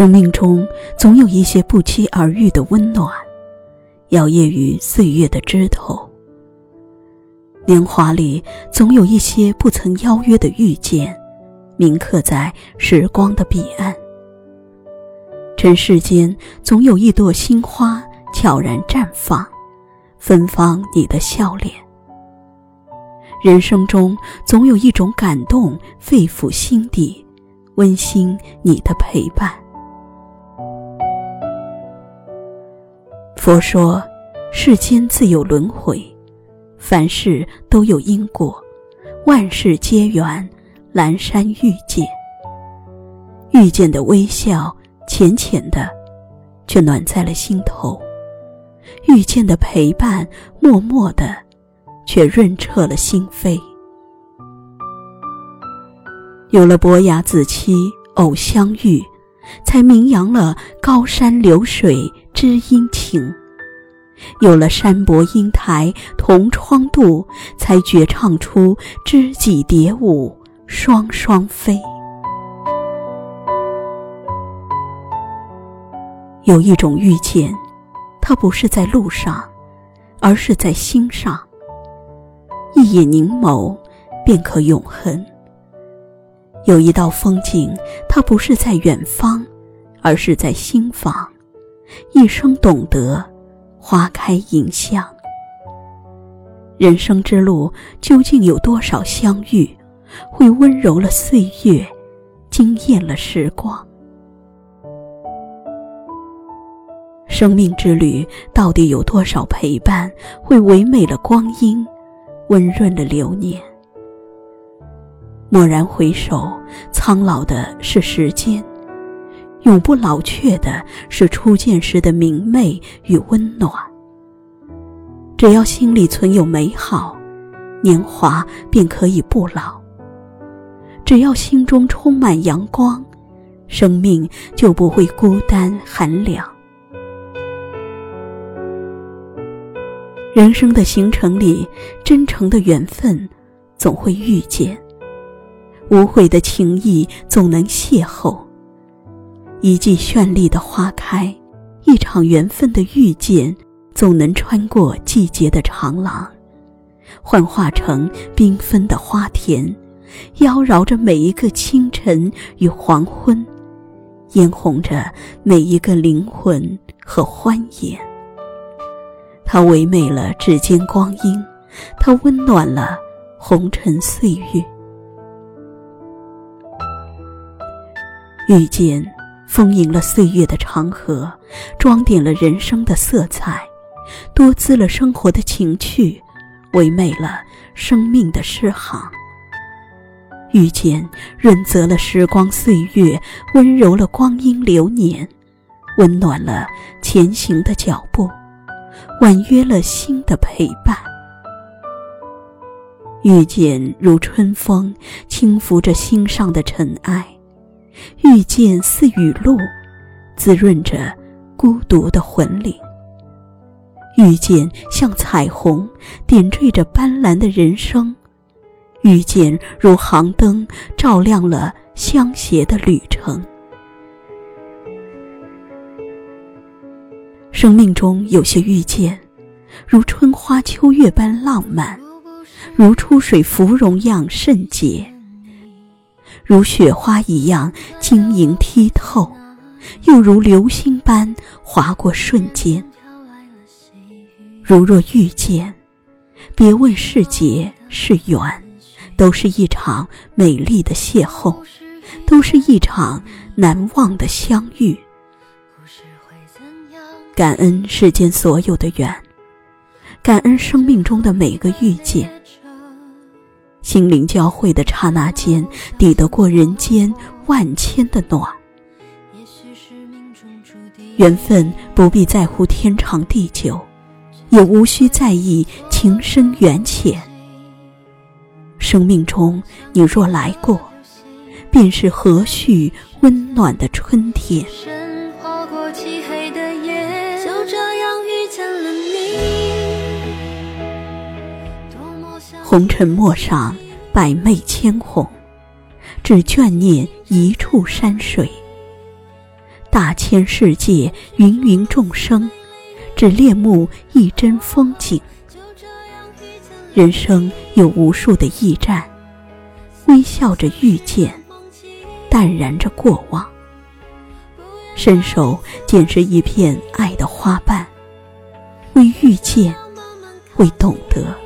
生命中总有一些不期而遇的温暖，摇曳于岁月的枝头。年华里总有一些不曾邀约的遇见，铭刻在时光的彼岸。尘世间总有一朵新花悄然绽放，芬芳你的笑脸。人生中总有一种感动肺腑心底，温馨你的陪伴。佛说，世间自有轮回。凡事都有因果，万事皆缘，阑珊遇见。遇见的微笑，浅浅的，却暖在了心头；遇见的陪伴，默默的，却润彻了心扉。有了伯牙子期偶相遇，才名扬了高山流水知音情。有了山伯英台同窗度，才绝唱出知己蝶舞双双飞。有一种遇见，它不是在路上，而是在心上。一眼凝眸，便可永恒。有一道风景，它不是在远方，而是在心房。一生懂得。花开迎香，人生之路究竟有多少相遇，会温柔了岁月，惊艳了时光？生命之旅到底有多少陪伴，会唯美了光阴，温润了流年？蓦然回首，苍老的是时间。永不老去的是初见时的明媚与温暖。只要心里存有美好，年华便可以不老；只要心中充满阳光，生命就不会孤单寒凉。人生的行程里，真诚的缘分总会遇见，无悔的情谊总能邂逅。一季绚丽的花开，一场缘分的遇见，总能穿过季节的长廊，幻化成缤纷的花田，妖娆着每一个清晨与黄昏，嫣红着每一个灵魂和欢颜。它唯美了指尖光阴，它温暖了红尘岁月。遇见。丰盈了岁月的长河，装点了人生的色彩，多姿了生活的情趣，唯美了生命的诗行。遇见，润泽了时光岁月，温柔了光阴流年，温暖了前行的脚步，婉约了心的陪伴。遇见如春风，轻拂着心上的尘埃。遇见似雨露，滋润着孤独的魂灵；遇见像彩虹，点缀着斑斓的人生；遇见如航灯，照亮了相携的旅程。生命中有些遇见，如春花秋月般浪漫，如出水芙蓉样圣洁。如雪花一样晶莹剔透，又如流星般划过瞬间。如若遇见，别问是劫是缘，都是一场美丽的邂逅，都是一场难忘的相遇。感恩世间所有的缘，感恩生命中的每个遇见。心灵交汇的刹那间，抵得过人间万千的暖。缘分不必在乎天长地久，也无需在意情深缘浅。生命中你若来过，便是和煦温暖的春天。红尘陌上，百媚千红，只眷念一处山水。大千世界，芸芸众生，只恋慕一帧风景。人生有无数的驿站，微笑着遇见，淡然着过往。伸手捡拾一片爱的花瓣，为遇见，为懂得。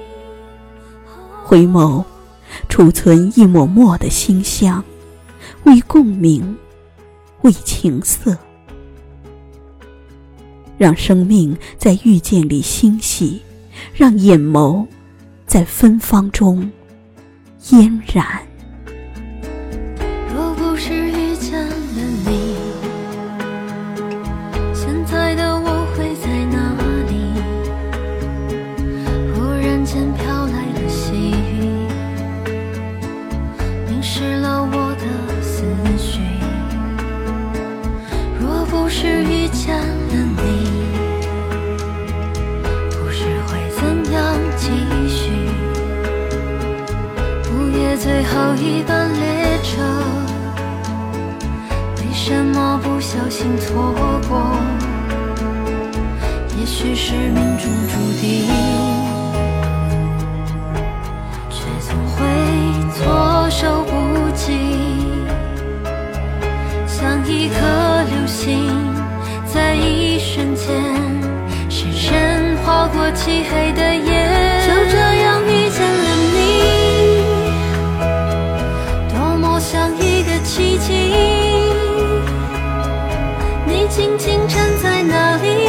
回眸，储存一抹抹的馨香，为共鸣，为情色。让生命在遇见里欣喜，让眼眸。在芬芳中嫣然。若不是遇见了你，遇见了你，故事会怎样继续？午夜最后一班列车，为什么不小心错过？也许是命中注定，却总会措手不及。像一颗，间，深深划过漆黑的夜，就这样遇见了你，多么像一个奇迹你。静静站在那里？